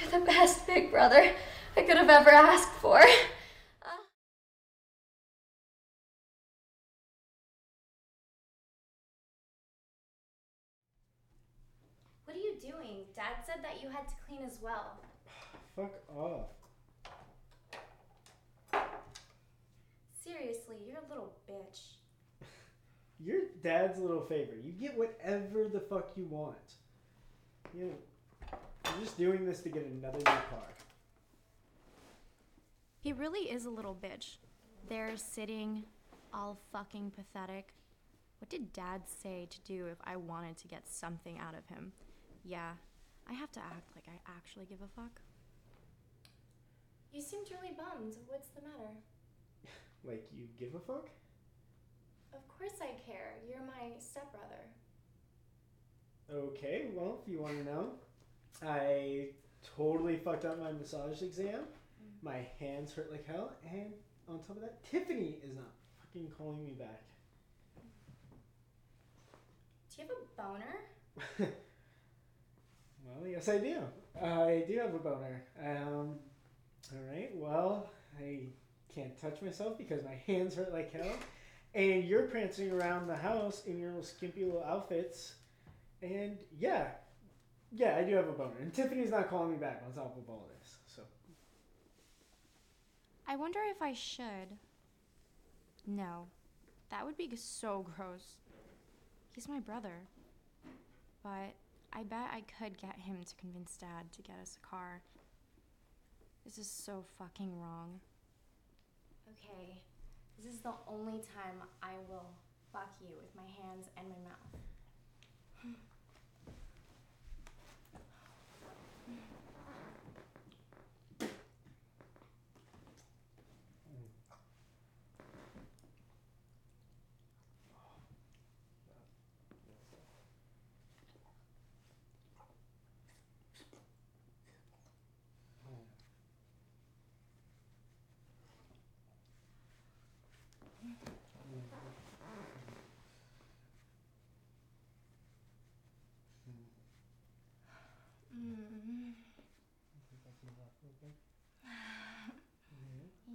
You're the best big brother I could have ever asked for. Uh, What are you doing? Dad said that you had to clean as well. Fuck off. Seriously, you're a little bitch. Your dad's little favor. You get whatever the fuck you want. You know, you're just doing this to get another new car. He really is a little bitch. There, sitting, all fucking pathetic. What did Dad say to do if I wanted to get something out of him? Yeah, I have to act like I actually give a fuck. You seemed really bummed. What's the matter? Like, you give a fuck? Of course I care. You're my stepbrother. Okay, well, if you want to know, I totally fucked up my massage exam. My hands hurt like hell, and on top of that, Tiffany is not fucking calling me back. Do you have a boner? well, yes, I do. I do have a boner. Um, all right, well, I can't touch myself because my hands hurt like hell, and you're prancing around the house in your little skimpy little outfits, and yeah, yeah, I do have a boner. And Tiffany's not calling me back on top of all this, so. I wonder if I should. No, that would be so gross. He's my brother. But I bet I could get him to convince Dad to get us a car. This is so fucking wrong. Okay, this is the only time I will fuck you with my hands and my mouth. Mm.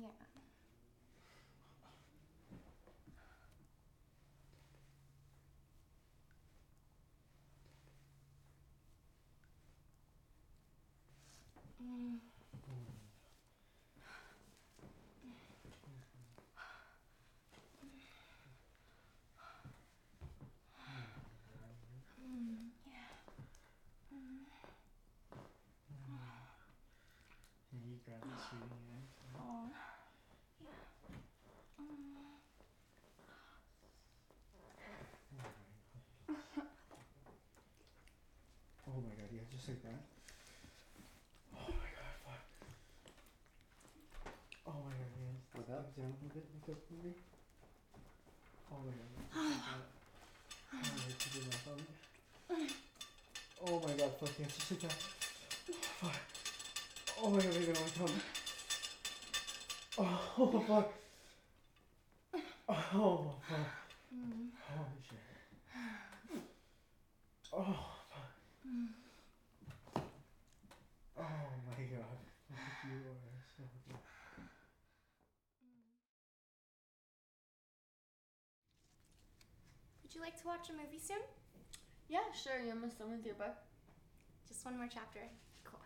Yeah. Mm. Mm, yeah. You grab the shooting hand. Oh. Yeah. Mm. Oh my god, yeah, just like that. Oh my god, fuck. Oh my god, yeah. Down a bit, like that for me. Oh my god. Oh my god. Oh fuck just like that. Fuck. Oh my god, on my tongue. Oh, fuck. Oh, fuck. Oh, Mm. Holy shit. Oh, fuck. Oh my god. Fuck, You are so good. Would you like to watch a movie soon? Yeah, sure. You almost done with your book? Just one more chapter. Cool.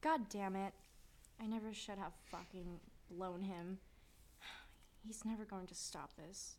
God damn it. I never should have fucking blown him. He's never going to stop this.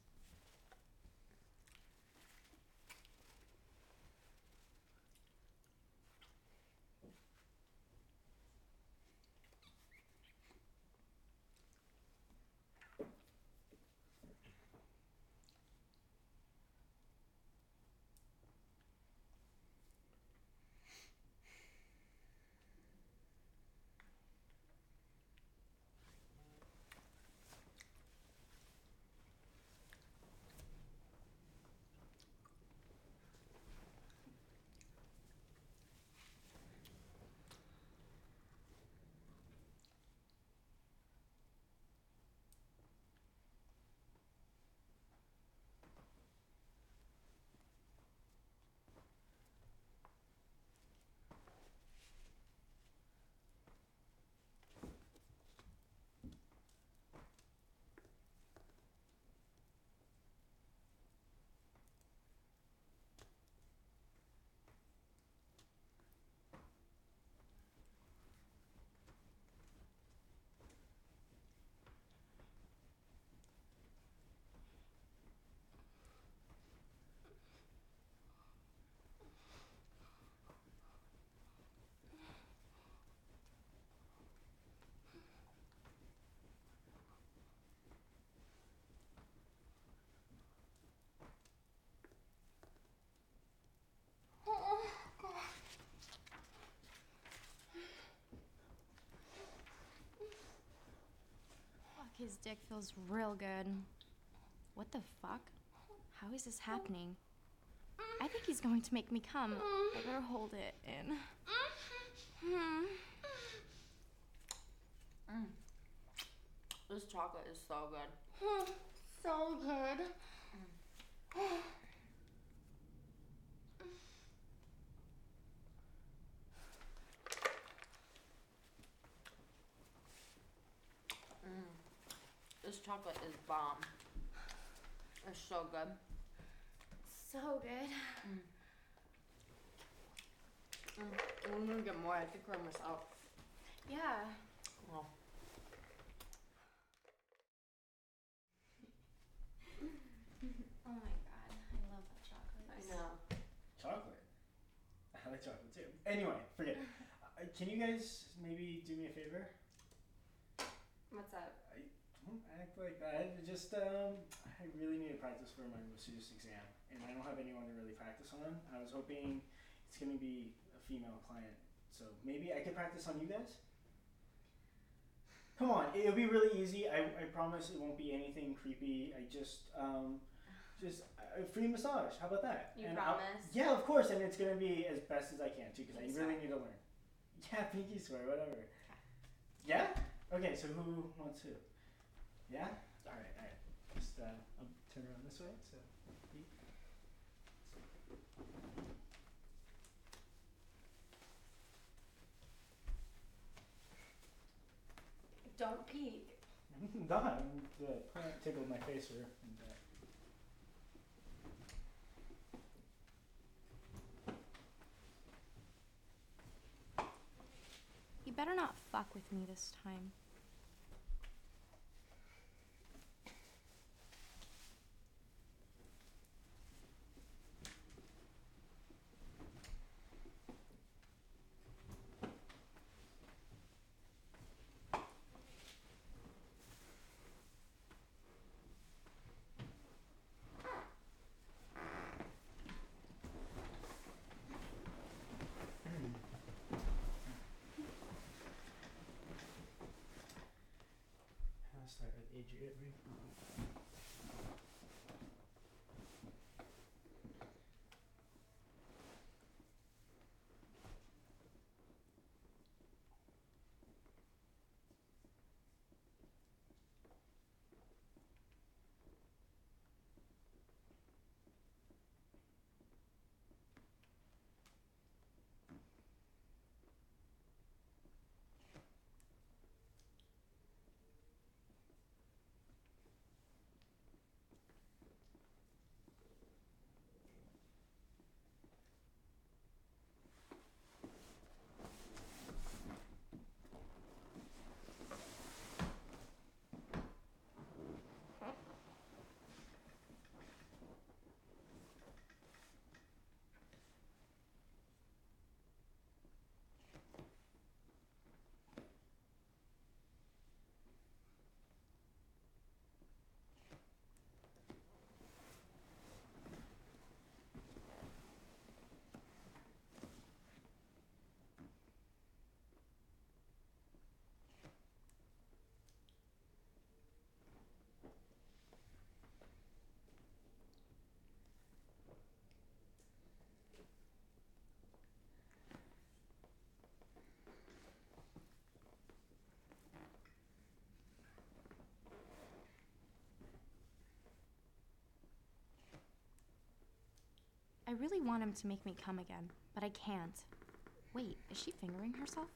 His dick feels real good. What the fuck? How is this happening? I think he's going to make me come. I better hold it in. Hmm. Mm. This chocolate is so good. So good. Mm. This chocolate is bomb. It's so good. So good. Mm. I'm gonna get more. I think we're almost out. Yeah. Oh. Oh my god. I love that chocolate. I know. Chocolate. I like chocolate too. Anyway, forget. it. Uh, can you guys maybe do me a favor? What's that? Like that. It Just um, I really need to practice for my masseuse exam, and I don't have anyone to really practice on. I was hoping it's gonna be a female client, so maybe I could practice on you guys. Come on, it'll be really easy. I, I promise it won't be anything creepy. I just um, just a free massage. How about that? You And I'll- promise? yeah, of course, and it's gonna be as best as I can too, because I really need to learn. Yeah, pinky swear, whatever. Yeah. Okay, so who wants who? Yeah. All right, all right. Just uh, I'll turn around this way. So. you- Don't peek. Done. The plant tickled my face and, uh, You better not fuck with me this time. I really want him to make me come again, but I can't. Wait, is she fingering herself?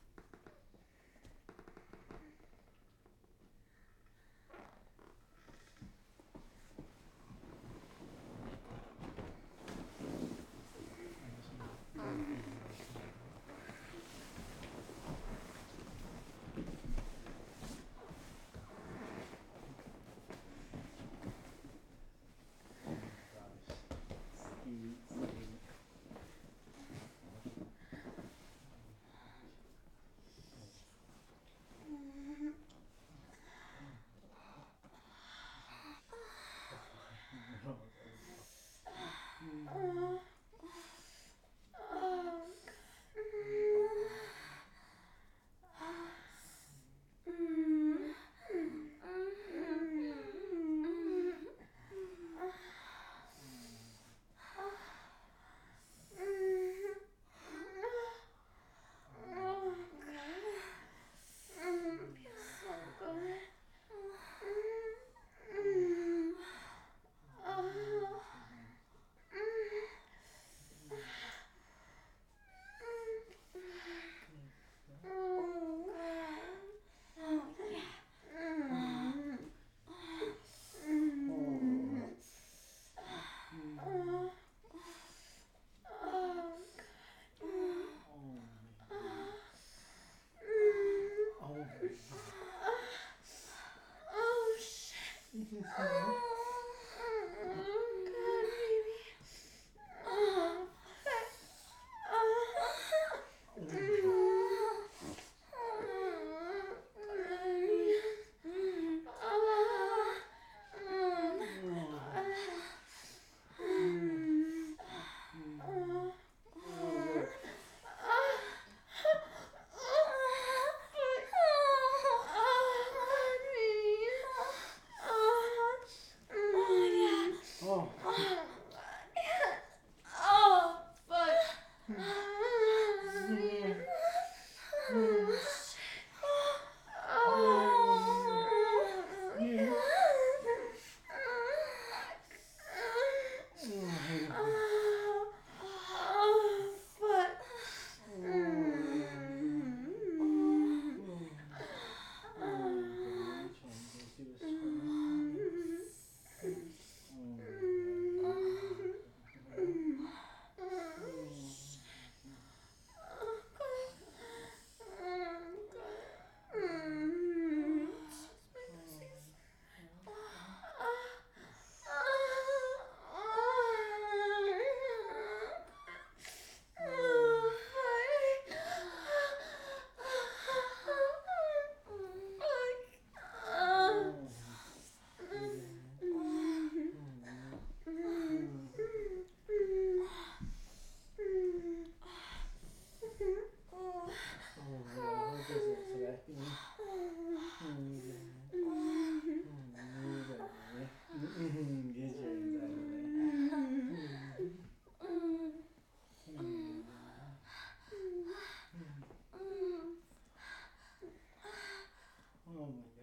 Mm-hmm.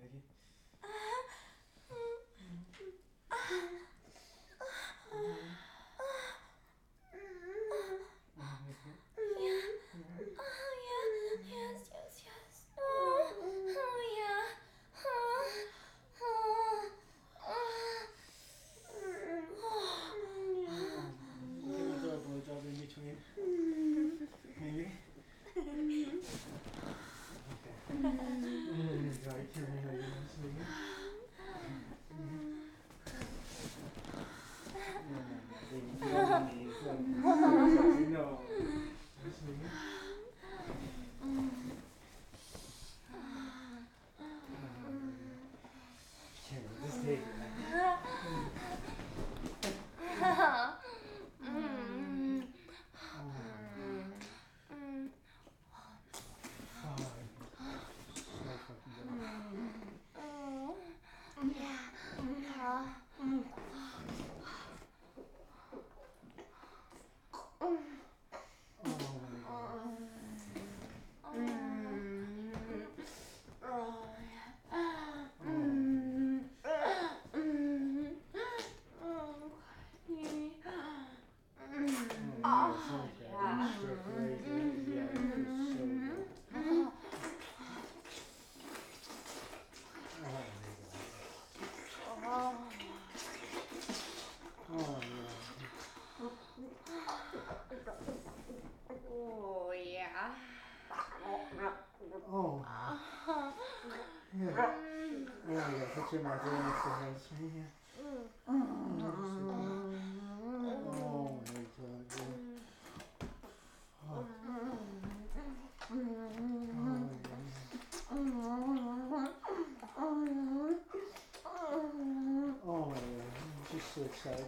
okay. to my grandma says, man. Oh my Oh. My god. Oh my god. I'm just so excited.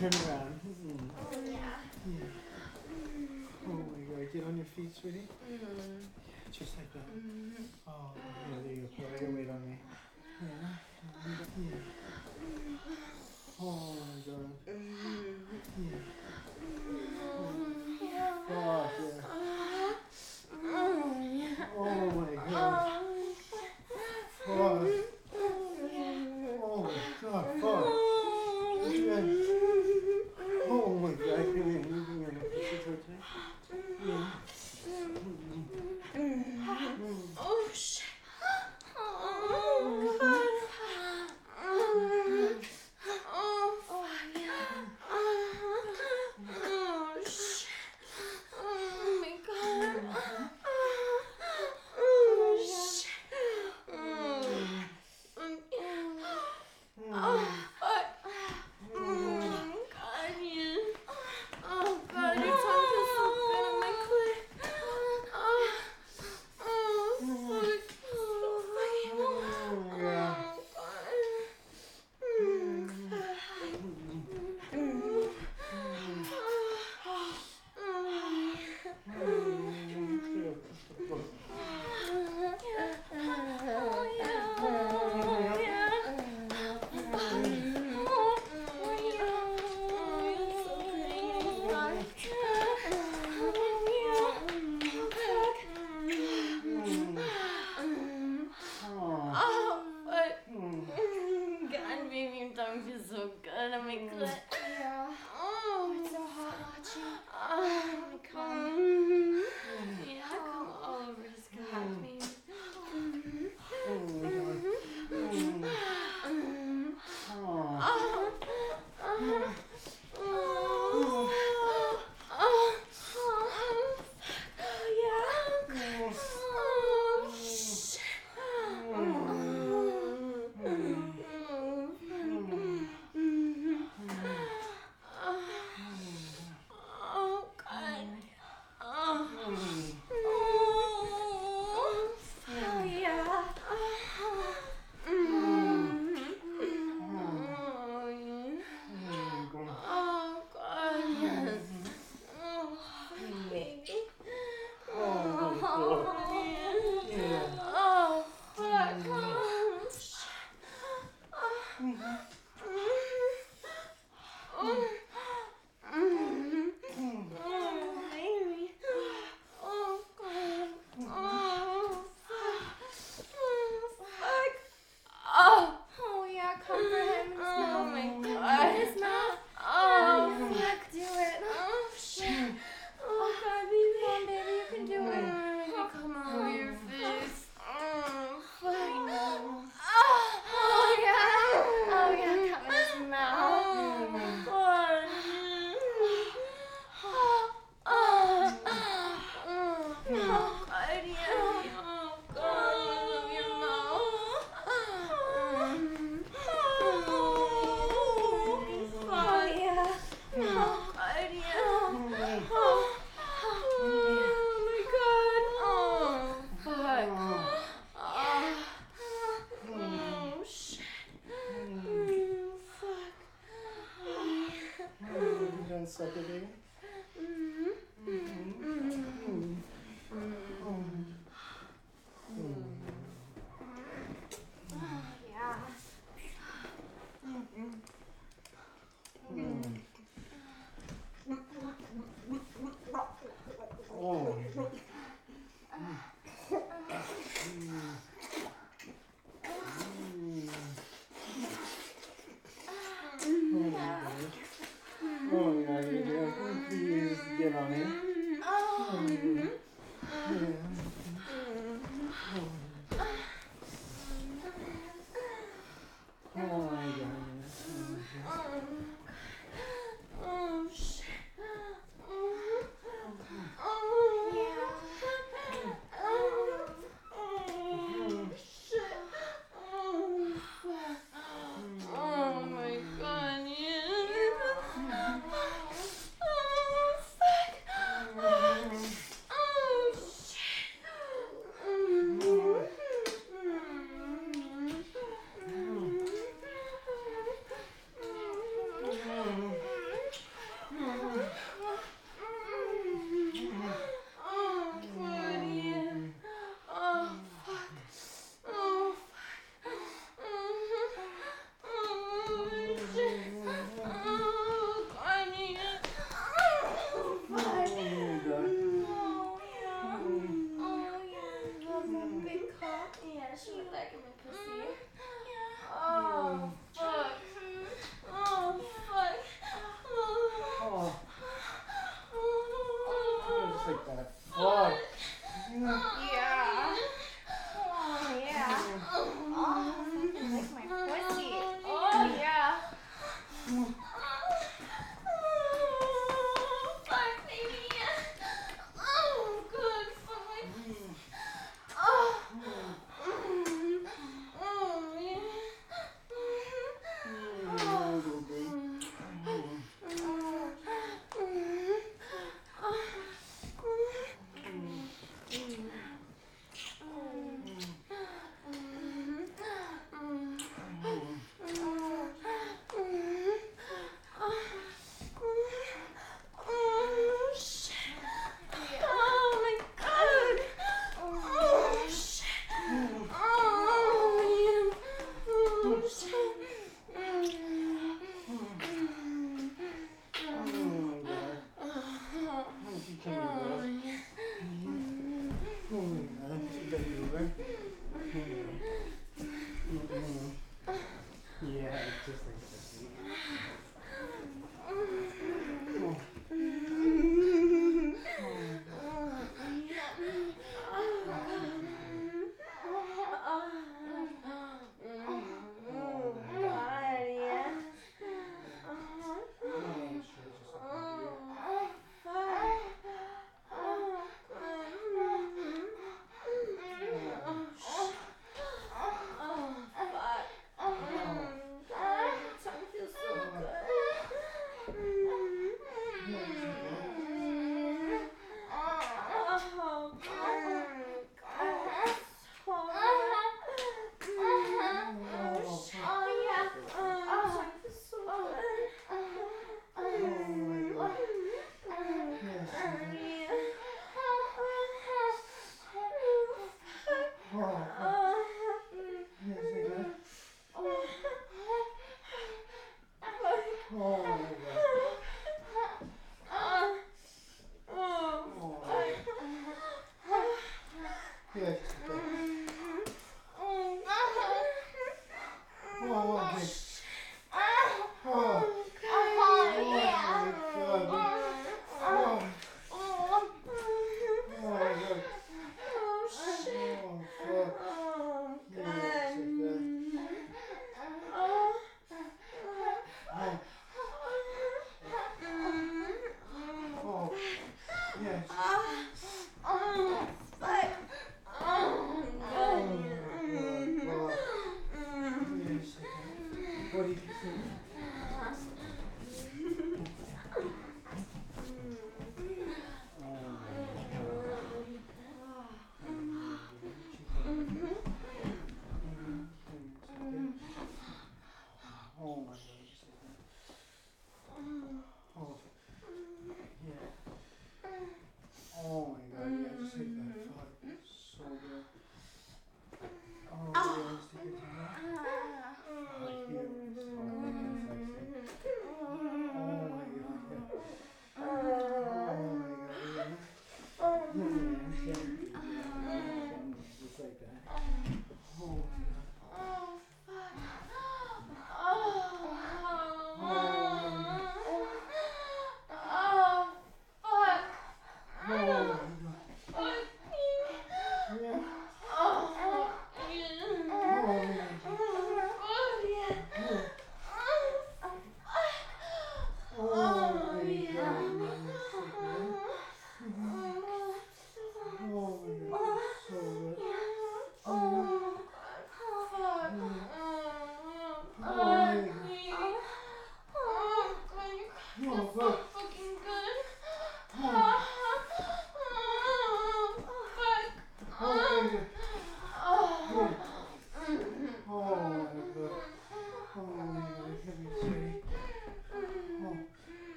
turn around. Hmm. Oh, yeah. Yeah. Oh my god, get on your feet, sweetie. Mm. Yeah, just like that. Mm. Oh, yeah, there you go. Put your weight on me. Yeah. Yeah. Oh my god. Mm-hmm. Yeah.